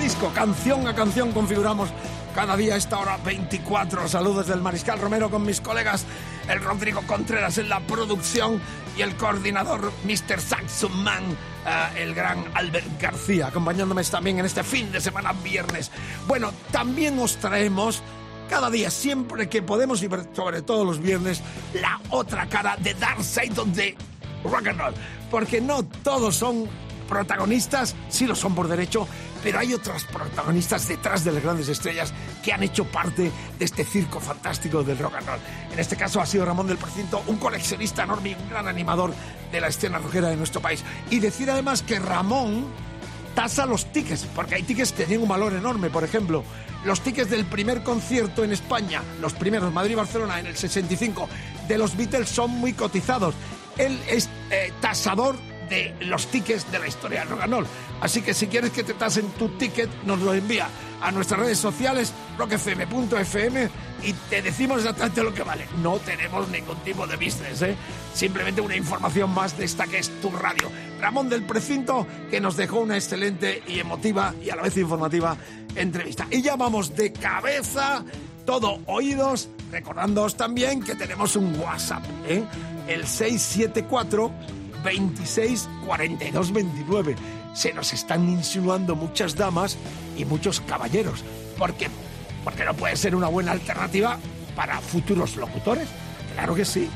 Disco canción a canción configuramos cada día a esta hora 24. Saludos del Mariscal Romero con mis colegas, el Rodrigo Contreras en la producción y el coordinador Mr. Saxon Man, eh, el gran Albert García, acompañándome también en este fin de semana viernes. Bueno, también os traemos cada día, siempre que podemos y sobre todo los viernes, la otra cara de Dark Side of the Rock and Roll. Porque no todos son protagonistas, sí lo son por derecho, pero hay otros protagonistas detrás de las grandes estrellas que han hecho parte de este circo fantástico del rock and roll. En este caso ha sido Ramón del Precinto, un coleccionista enorme y un gran animador de la escena rockera de nuestro país. Y decir además que Ramón tasa los tickets, porque hay tickets que tienen un valor enorme. Por ejemplo, los tickets del primer concierto en España, los primeros, Madrid-Barcelona, en el 65, de los Beatles son muy cotizados. Él es eh, tasador de los tickets de la historia del rock. Así que si quieres que te tasen tu ticket, nos lo envía a nuestras redes sociales, rockfm.fm, y te decimos exactamente lo que vale. No tenemos ningún tipo de business, ¿eh? Simplemente una información más de esta que es tu radio. Ramón del Precinto, que nos dejó una excelente y emotiva y a la vez informativa entrevista. Y ya vamos de cabeza, todo oídos, recordándoos también que tenemos un WhatsApp, ¿eh? El 674 26 42 29. Se nos están insinuando muchas damas y muchos caballeros. Porque, porque no puede ser una buena alternativa para futuros locutores. Claro que sí.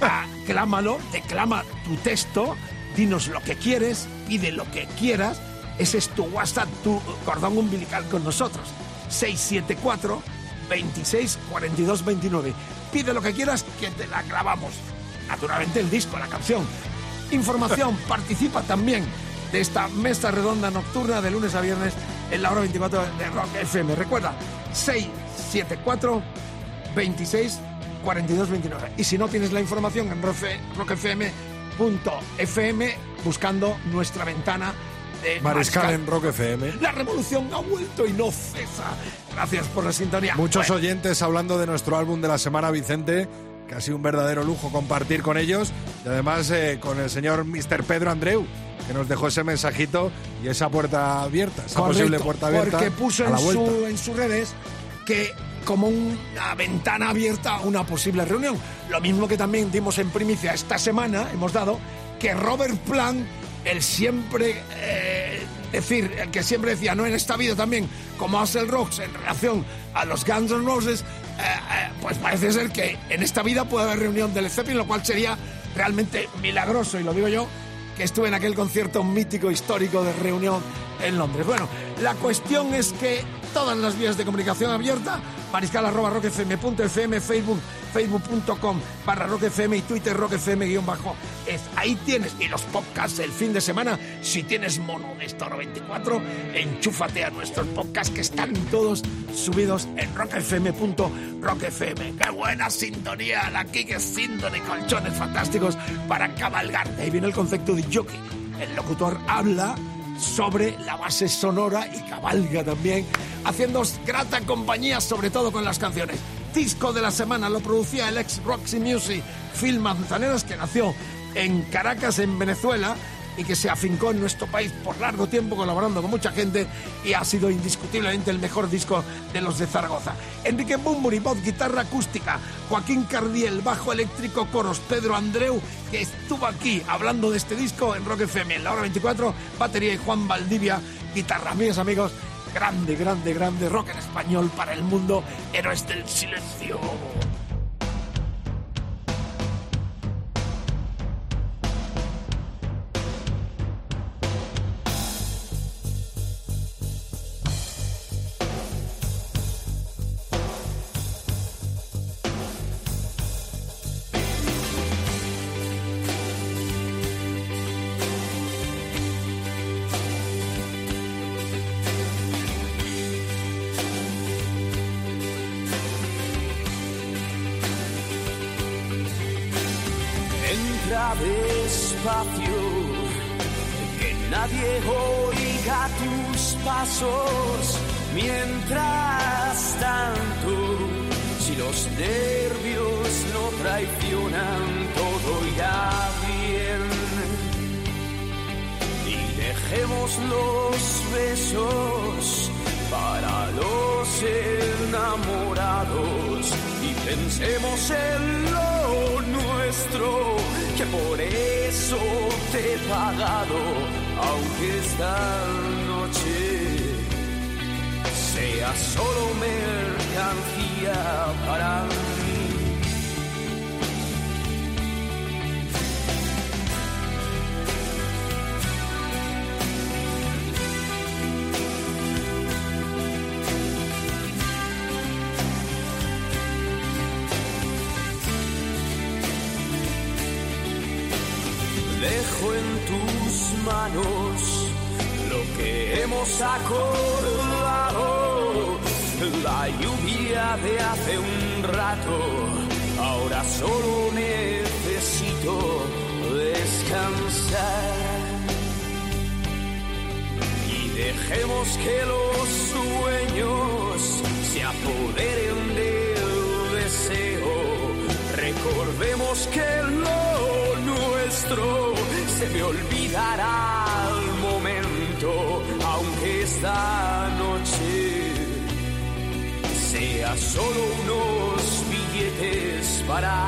Aclámalo, declama tu texto, dinos lo que quieres, pide lo que quieras. Ese es tu WhatsApp, tu cordón umbilical con nosotros. 674 26 42 29. Pide lo que quieras que te la grabamos. Naturalmente el disco, la canción. Información, participa también de esta mesa redonda nocturna de lunes a viernes en la hora 24 de Rock FM. Recuerda, 674 26 42 29. Y si no tienes la información en rockfm.fm buscando nuestra ventana de Mariscal en Rock FM. La revolución ha vuelto y no cesa. Gracias por la sintonía. Muchos Bueno, oyentes hablando de nuestro álbum de la semana, Vicente, que ha sido un verdadero lujo compartir con ellos y además eh, con el señor Mr. Pedro Andreu, que nos dejó ese mensajito y esa puerta abierta, esa Correcto, posible puerta abierta. Porque puso a en, vuelta. su, en sus redes que como una ventana abierta a una posible reunión. Lo mismo que también dimos en primicia esta semana, hemos dado, que Robert Plant, el siempre, eh, decir, el que siempre decía, no en esta vida también, como hace el Rocks en relación a los Guns N' Roses, pues parece ser que en esta vida puede haber reunión del Zeppelin, lo cual sería realmente milagroso, y lo digo yo, que estuve en aquel concierto mítico histórico de reunión en Londres. Bueno, la cuestión es que todas las vías de comunicación abierta, mariscal arroba rockfm.fm, Facebook, facebook.com barra rockfm y Twitter rockfm guion bajo. Es, ahí tienes, y los podcasts el fin de semana, si tienes mono de esta hora 24, enchúfate a nuestros podcasts que están todos subidos en rockfm.rockfm. ¡Qué buena sintonía! La Kike Sindon y colchones fantásticos para cabalgar. Ahí viene el concepto de jockey. El locutor habla sobre la base sonora y cabalga también, haciéndoos grata compañía, sobre todo con las canciones. Disco de la semana lo producía el ex Roxy Music, Phil Manzaneras, que nació en Caracas, en Venezuela, y que se afincó en nuestro país por largo tiempo colaborando con mucha gente y ha sido indiscutiblemente el mejor disco de los de Zaragoza. Enrique Bumburi, voz, guitarra acústica, Joaquín Cardiel, bajo eléctrico, coros, Pedro Andreu, que estuvo aquí hablando de este disco en Rock FM en la hora 24, batería y Juan Valdivia, guitarra. Mis amigos, grande, grande, grande rock en español para el mundo, héroes del silencio. Mientras tanto, si los nervios no traicionan, todo irá bien. Y dejemos los besos para los enamorados y pensemos en lo nuestro, que por eso te he pagado, aunque noche sea solo mercancía para mí. Dejo en tus manos lo que hemos acordado. La lluvia de hace un rato, ahora solo necesito descansar. Y dejemos que los sueños se apoderen del deseo. Recordemos que lo nuestro se me olvidará al momento, aunque noche sea solo unos billetes para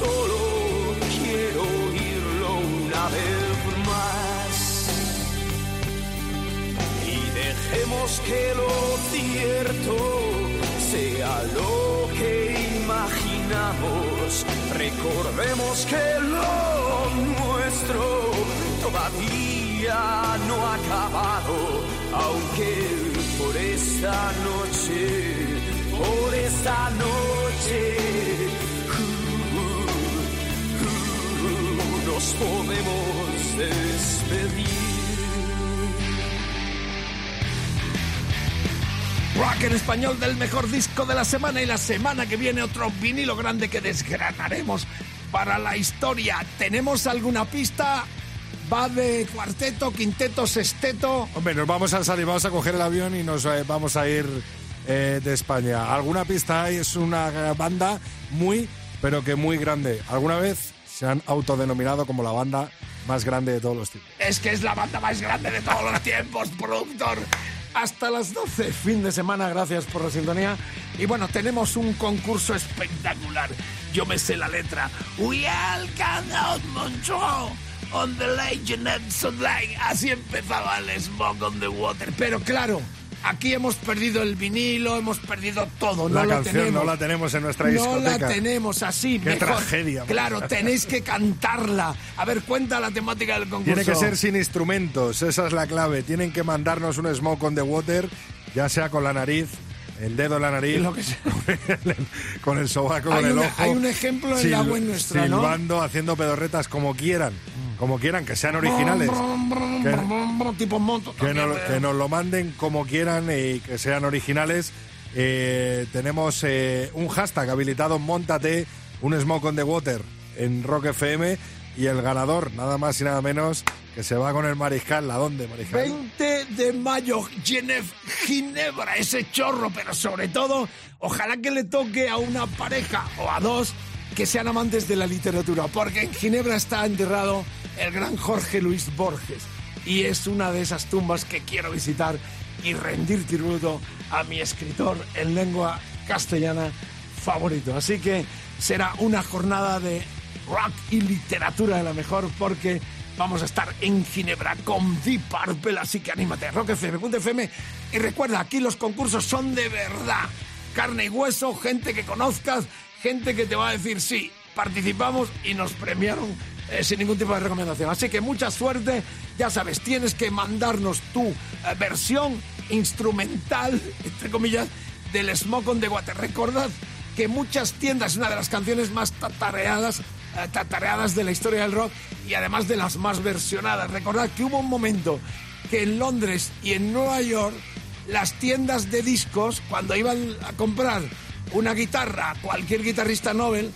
solo quiero oírlo una vez más. Y dejemos que lo cierto sea lo que imaginamos. Recordemos que lo nuestro todavía no ha acabado, aunque por esta noche, por esta noche, nos podemos despedir. Rock en español del mejor disco de la semana y la semana que viene otro vinilo grande que desgranaremos para la historia. ¿Tenemos alguna pista? ¿Va de cuarteto, quinteto, sexteto? Hombre, nos vamos a salir, vamos a coger el avión y nos eh, vamos a ir eh, de España. ¿Alguna pista hay? Es una banda muy, pero que muy grande. ¿Alguna vez se han autodenominado como la banda más grande de todos los tiempos? Es que es la banda más grande de todos los tiempos, productor. Hasta las 12, fin de semana, gracias por la sintonía. Y bueno, tenemos un concurso espectacular. Yo me sé la letra. We all can out on the Legend Line. Así empezaba el Smoke on the Water. Pero claro, aquí hemos perdido el vinilo, hemos perdido todo. la no lo canción tenemos. no la tenemos en nuestra No discoteca. la tenemos así. Qué mejor. tragedia. Claro, tenéis que cantarla. A ver, cuenta la temática del concurso. Tiene que ser sin instrumentos, esa es la clave. Tienen que mandarnos un smoke on the water, ya sea con la nariz, el dedo en la nariz, Lo que sea. con el sobaco, Hay con el una- ojo. hay un ejemplo en la web nuestra, ¿no? Silbando, haciendo pedorretas como quieran. Como quieran, que sean originales. Que- tipo. Que, nos lo manden como quieran y que sean originales. Eh, tenemos eh, un hashtag habilitado, montate un smoke on the water en Rock FM y el ganador, nada más y nada menos, que se va con el mariscal. ¿A dónde, mariscal? 20 de mayo, Ginebra, ese chorro, pero sobre todo, ojalá que le toque a una pareja o a dos que sean amantes de la literatura, porque en Ginebra está enterrado el gran Jorge Luis Borges. y es una de esas tumbas que quiero visitar y rendir tributo a mi escritor en lengua castellana favorito. Así que será una jornada de rock y literatura de la mejor porque vamos a estar en Ginebra con Deep Purple, así que anímate, Rock FM, Punto FM. Y recuerda, aquí los concursos son de verdad. Carne y hueso, gente que conozcas, gente que te va a decir sí, participamos y nos premiaron eh, sin ningún tipo de recomendación. Así que mucha suerte, ya sabes, tienes que mandarnos tu eh, versión instrumental, entre comillas, del Smoke on the Water. Recordad que muchas tiendas, una de las canciones más tatareadas, eh, tatareadas de la historia del rock y además de las más versionadas. Recordad que hubo un momento que en Londres y en Nueva York las tiendas de discos, cuando iban a comprar una guitarra cualquier guitarrista Nobel,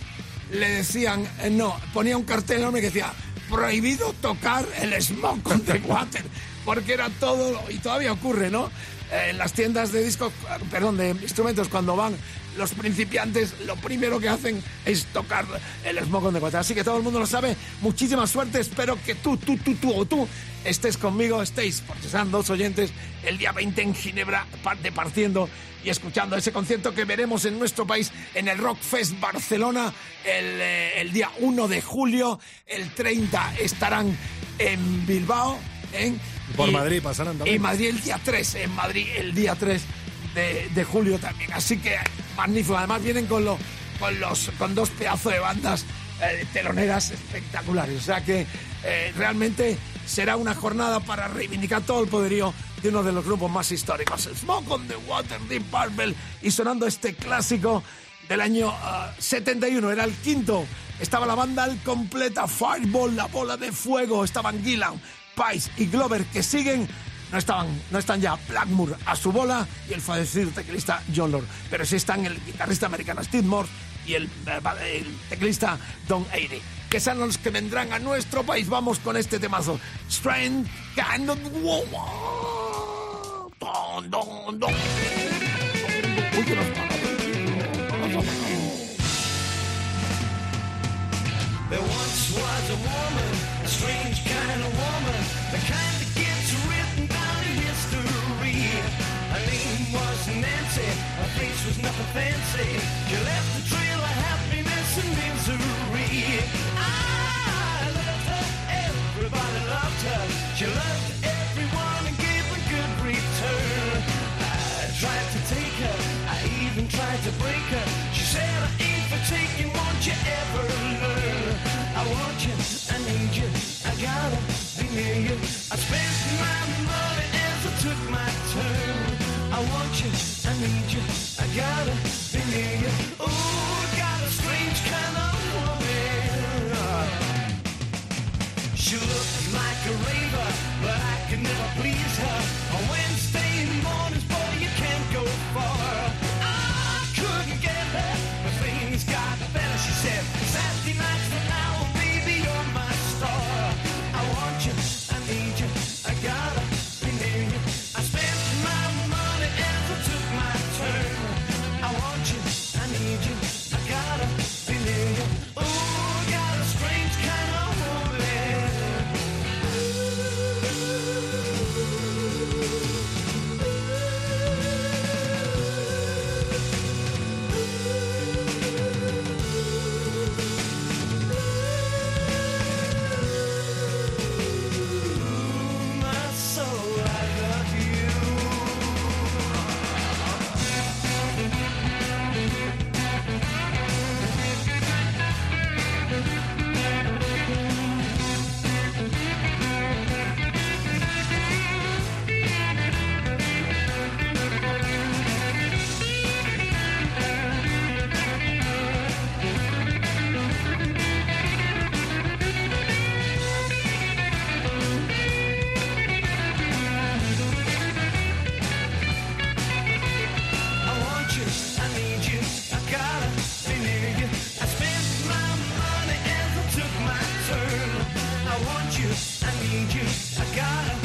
le decían, eh, no, ponía un cartel enorme que decía, prohibido tocar el Smoke on the Water, porque era todo, y todavía ocurre, ¿no? Eh, en las tiendas de discos, perdón, de instrumentos, cuando van los principiantes, lo primero que hacen es tocar el Smoke on the Water. Así que todo el mundo lo sabe. Muchísima suerte. Espero que tú, tú, tú, tú o tú estés conmigo, estéis, porque serán dos oyentes, el día 20 en Ginebra, parte partiendo y escuchando ese concierto que veremos en nuestro país en el Rock Fest Barcelona el, eh, el día 1 de julio. El 30 estarán en Bilbao. ¿eh? Por Y- Madrid pasarán también. y Madrid el día 3, en Madrid el día 3 de, julio también. Así que magnífico. Además vienen con, lo- con, los, con dos pedazos de bandas eh, teloneras espectaculares. O sea que eh, realmente será una jornada para reivindicar todo el poderío de uno de los grupos más históricos. Smoke on the Water, Deep Purple. Y sonando este clásico del año ah, 71. Era el quinto. Estaba la banda al completa. Fireball, la bola de fuego. Estaban Gillan, Pice y Glover que siguen. No, no están ya Blackmore a su bola y el fallecido teclista John Lord. Pero sí están el guitarrista americano Steve Morse y el, teclista Don Airy. Que son los que vendrán a nuestro país. Vamos con este temazo. Strength of Woman. Don, don, don. Uy, que need you. I gotta.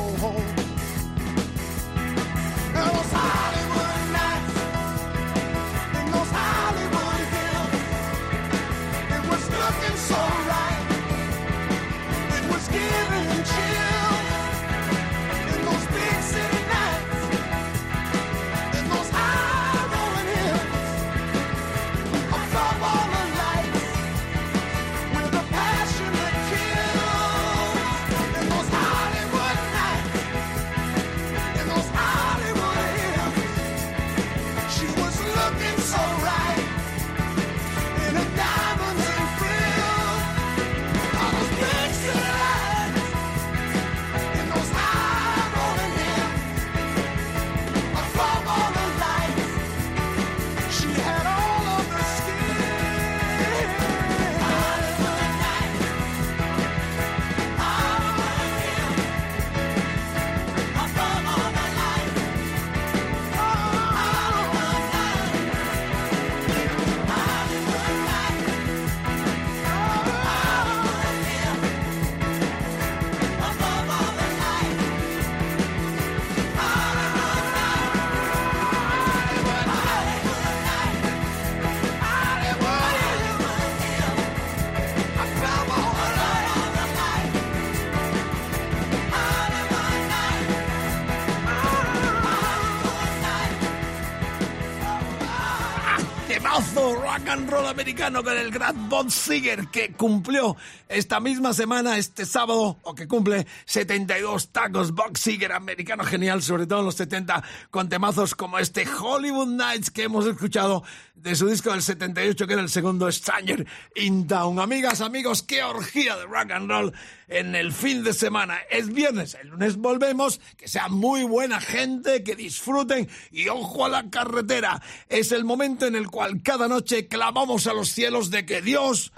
go home. Roll americano con el gran Bob Seger que cumplió esta misma semana, este sábado, o que cumple 72 tacos. Bob Seger, americano genial, sobre todo en los 70, con temazos como este Hollywood Nights que hemos escuchado de su disco del 78, que era el segundo Stranger in Town. Amigas, amigos, qué orgía de rock and roll en el fin de semana. Es viernes, el lunes volvemos, que sea muy buena gente, que disfruten y ojo a la carretera. Es el momento en el cual cada noche clamamos a los cielos de que Dios...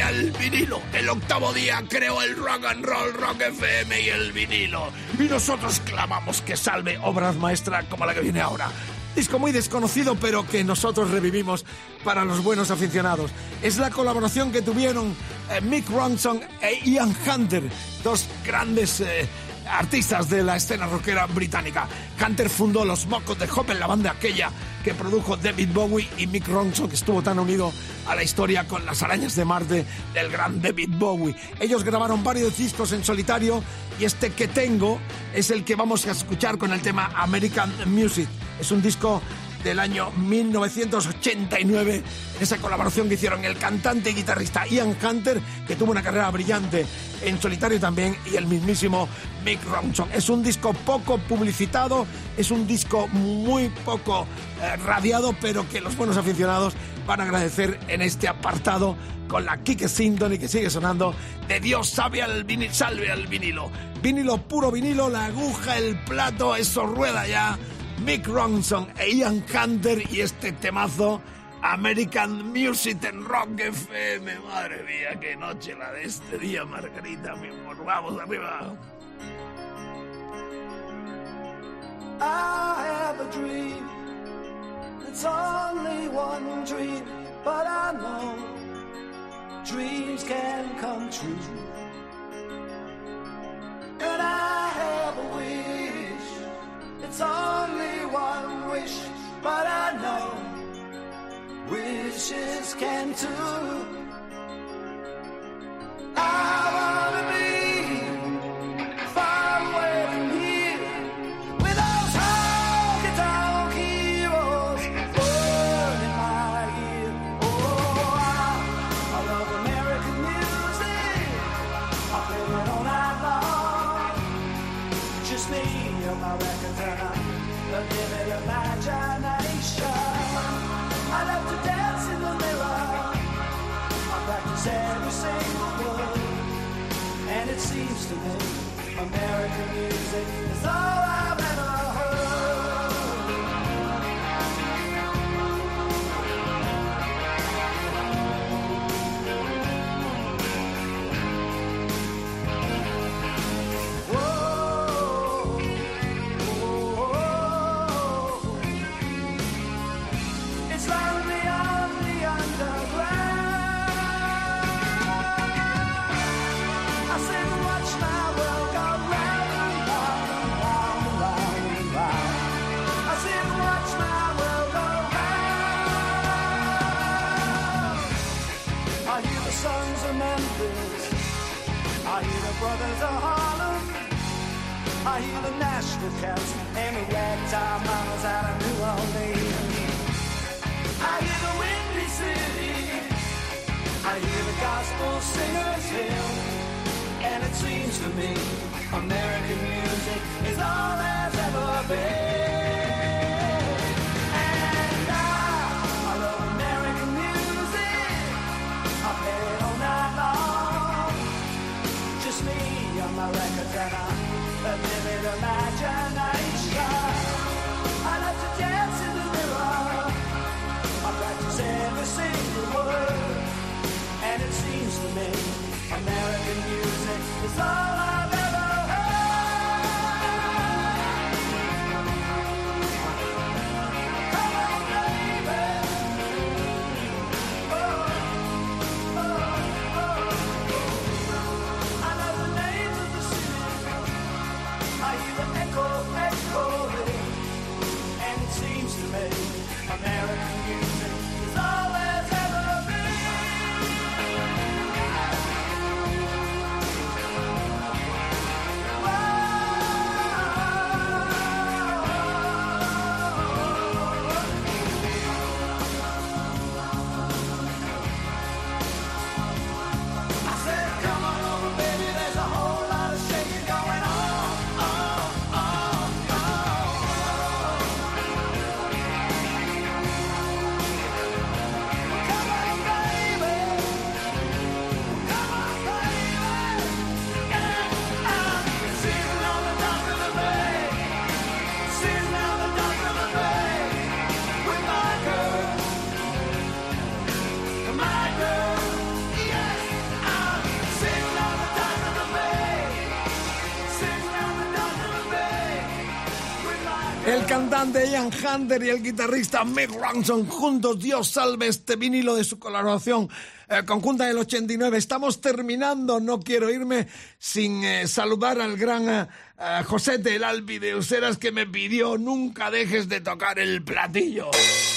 Salve al vinilo. El octavo día creó el rock and roll, rock FM y el vinilo. Y nosotros clamamos que salve obras maestras como la que viene ahora. Disco muy desconocido, pero que nosotros revivimos para los buenos aficionados. Es la colaboración que tuvieron eh, Mick Ronson e Ian Hunter, dos grandes eh, artistas de la escena rockera británica. Hunter fundó los Mocos de Hop en la banda aquella que produjo David Bowie y Mick Ronson, que estuvo tan unido a la historia con las arañas de Marte del gran David Bowie. Ellos grabaron varios discos en solitario y este que tengo es el que vamos a escuchar con el tema American Music. Es un disco del año 1989, esa colaboración que hicieron el cantante y guitarrista Ian Hunter, que tuvo una carrera brillante en solitario también, y el mismísimo Mick Ronson. Es un disco poco publicitado, es un disco muy poco eh, radiado, pero que los buenos aficionados van a agradecer en este apartado con la Kike Sinton y que sigue sonando de Dios sabe al vinilo, salve al vinilo. Vinilo puro vinilo, la aguja, el plato, eso rueda ya. Mick Ronson e Ian Hunter y este temazo American Music en Rock FM. Madre mía, qué noche la de este día, Margarita, mi amor. Vamos arriba. I have a dream. It's only one dream, but I know dreams can come true. And I have a wish. It's only one wish, but I know wishes can too. I wanna be American El cantante Ian Hunter y el guitarrista Mick Ronson juntos, Dios salve este vinilo de su colaboración eh, conjunta del 89. Estamos terminando, no quiero irme sin eh, saludar al gran eh, eh, Josete el Albi de Useras que me pidió nunca dejes de tocar el platillo.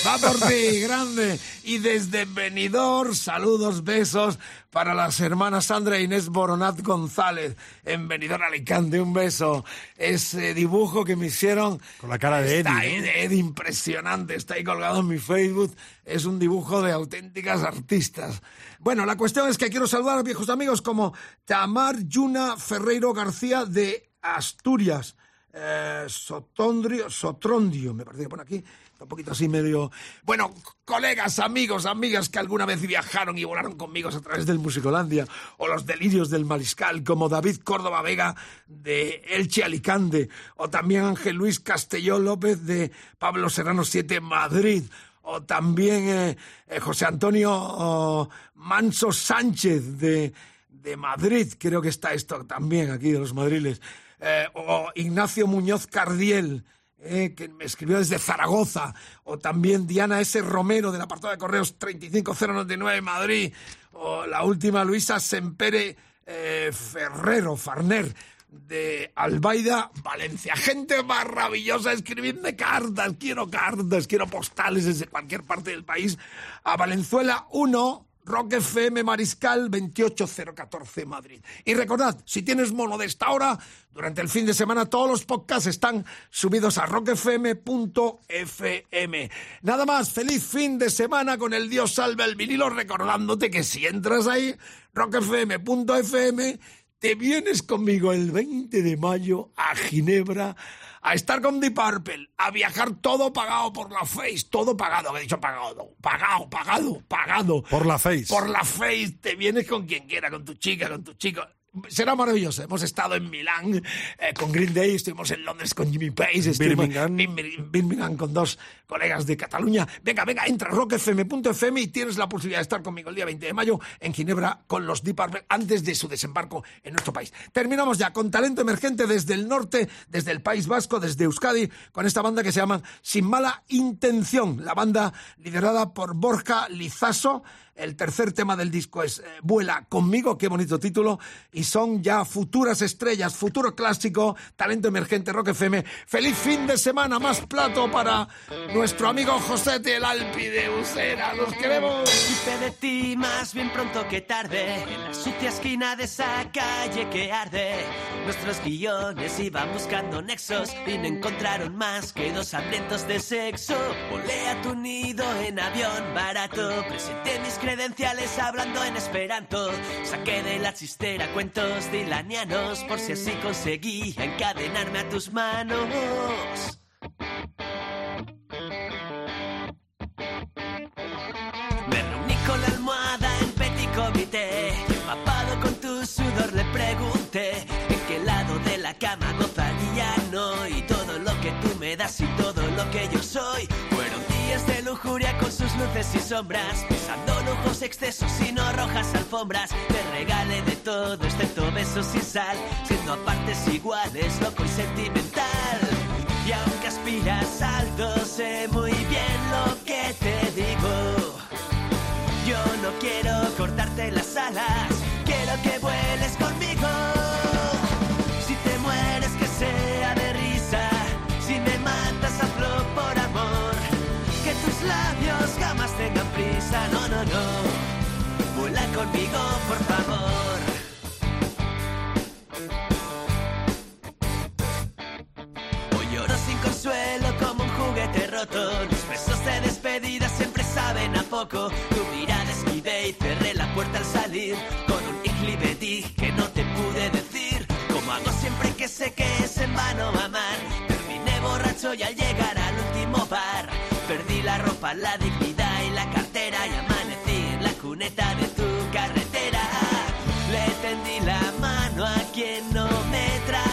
Va por ti, grande. Y desde Benidorm, saludos, besos para las hermanas Sandra e Inés Boronat González en Benidorm Alicante. Un beso. Ese dibujo que me hicieron Con la cara de Está Eddie, ¿no? de Eddie, impresionante. Está ahí colgado en mi Facebook. Es un dibujo de auténticas artistas. Bueno, la cuestión es que quiero saludar a viejos amigos como Tamar Yuna Ferreiro García de Asturias. Eh, Sotondrio, Sotrondio, me parece que pone aquí. Un poquito así medio. Bueno, colegas, amigos, amigas que alguna vez viajaron y volaron conmigo a través del Musicolandia, o los delirios del Mariscal, como David Córdoba Vega de Elche Alicante, o también Ángel Luis Castelló López de Pablo Serrano 7 Madrid, o también eh, eh, José Antonio Manso Sánchez de, de Madrid, creo que está esto también aquí de los madriles, eh, o Ignacio Muñoz Cardiel, que me escribió desde Zaragoza, o también Diana S. Romero del apartado de correos 35099 Madrid, o la última Luisa Sempere Ferrero, Farner, de Albaida, Valencia. Gente maravillosa, escribidme cartas, quiero cartas, quiero postales desde cualquier parte del país a Valenzuela 1. Rock FM Mariscal 28014 Madrid. Y recordad, si tienes mono de esta hora, durante el fin de semana todos los podcasts están subidos a rockfm.fm. Nada más, feliz fin de semana con el Dios salve el vinilo, recordándote que si entras ahí, rockfm.fm, te vienes conmigo el 20 de mayo a Ginebra a estar con Deep Purple, a viajar todo pagado por la Face, todo pagado, he dicho pagado, pagado, pagado, pagado. Por la Face. Por la Face, te vienes con quien quiera, con tu chica, con tu chico. Será maravilloso. Hemos estado en Milán eh, con Green Day, estuvimos en Londres con Jimmy Page, estuvimos Birmingham. en Bir- Birmingham con dos colegas de Cataluña. Venga, venga, entra a rockfm.fm y tienes la posibilidad de estar conmigo el día 20 de mayo en Ginebra con los Deep Purple antes de su desembarco en nuestro país. Terminamos ya con talento emergente desde el norte, desde el País Vasco, desde Euskadi, con esta banda que se llama Sin Mala Intención. La banda liderada por Borja Lizaso. El tercer tema del disco es eh, Vuela conmigo, qué bonito título, y son ya futuras estrellas, futuro clásico, talento emergente Rock FM. Feliz fin de semana, más plato para nuestro amigo José el Alpi de Usera. Los queremos. Supe de ti más bien pronto que tarde En la sucia esquina de esa calle que arde Nuestros guiones iban buscando nexos Y no encontraron más que dos hambrientos de sexo Volé a tu nido en avión barato Presenté mis credenciales hablando en esperanto Saqué de la chistera cuentos dilanianos Por si así conseguía encadenarme a tus manos Me reuní con la almohada en petit comité. Empapado con tu sudor le pregunté en qué lado de la cama gozaría no. Y todo lo que tú me das y todo lo que yo soy. Fueron de lujuria con sus luces y sombras. Pisando lujos, excesos y no rojas alfombras. Te regalé de todo excepto besos y sal. Siendo a partes iguales, loco y sentimental. Y aunque aspiras alto, sé muy bien lo que te digo. Yo no quiero cortarte las alas, quiero que vueles Los besos de despedida siempre saben a poco. Tu mirada esquivé y cerré la puerta al salir. Con un ijlibetí que no te pude decir. Como hago siempre que sé que es en vano amar. Terminé borracho y al llegar al último bar. Perdí la ropa, la dignidad y la cartera. Y amanecí en la cuneta de tu carretera. Le tendí la mano a quien no me trataba